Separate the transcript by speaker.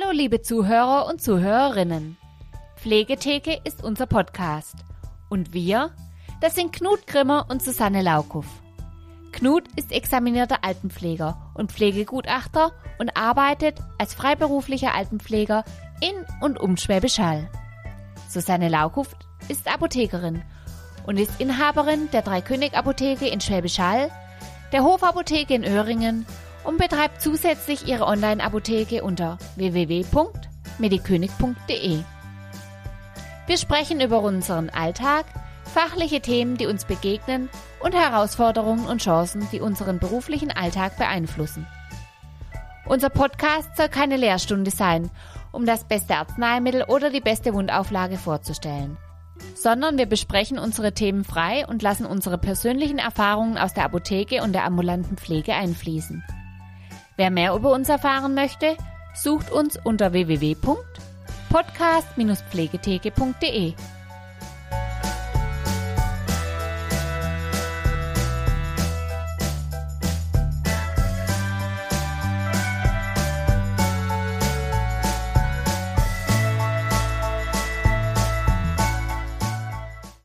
Speaker 1: Hallo liebe Zuhörer und Zuhörerinnen. Pflegetheke ist unser Podcast. Und wir, das sind Knut Grimmer und Susanne Laukow. Knut ist examinierter Altenpfleger und Pflegegutachter und arbeitet als freiberuflicher Altenpfleger in und um Schwäbisch Hall. Susanne Laukow ist Apothekerin und ist Inhaberin der Dreikönig Apotheke in Schwäbisch Hall, der Hofapotheke in Öhringen und betreibt zusätzlich ihre Online-Apotheke unter www.medikönig.de. Wir sprechen über unseren Alltag, fachliche Themen, die uns begegnen und Herausforderungen und Chancen, die unseren beruflichen Alltag beeinflussen. Unser Podcast soll keine Lehrstunde sein, um das beste Arzneimittel oder die beste Wundauflage vorzustellen, sondern wir besprechen unsere Themen frei und lassen unsere persönlichen Erfahrungen aus der Apotheke und der ambulanten Pflege einfließen. Wer mehr über uns erfahren möchte, sucht uns unter www.podcast-pflegetheke.de.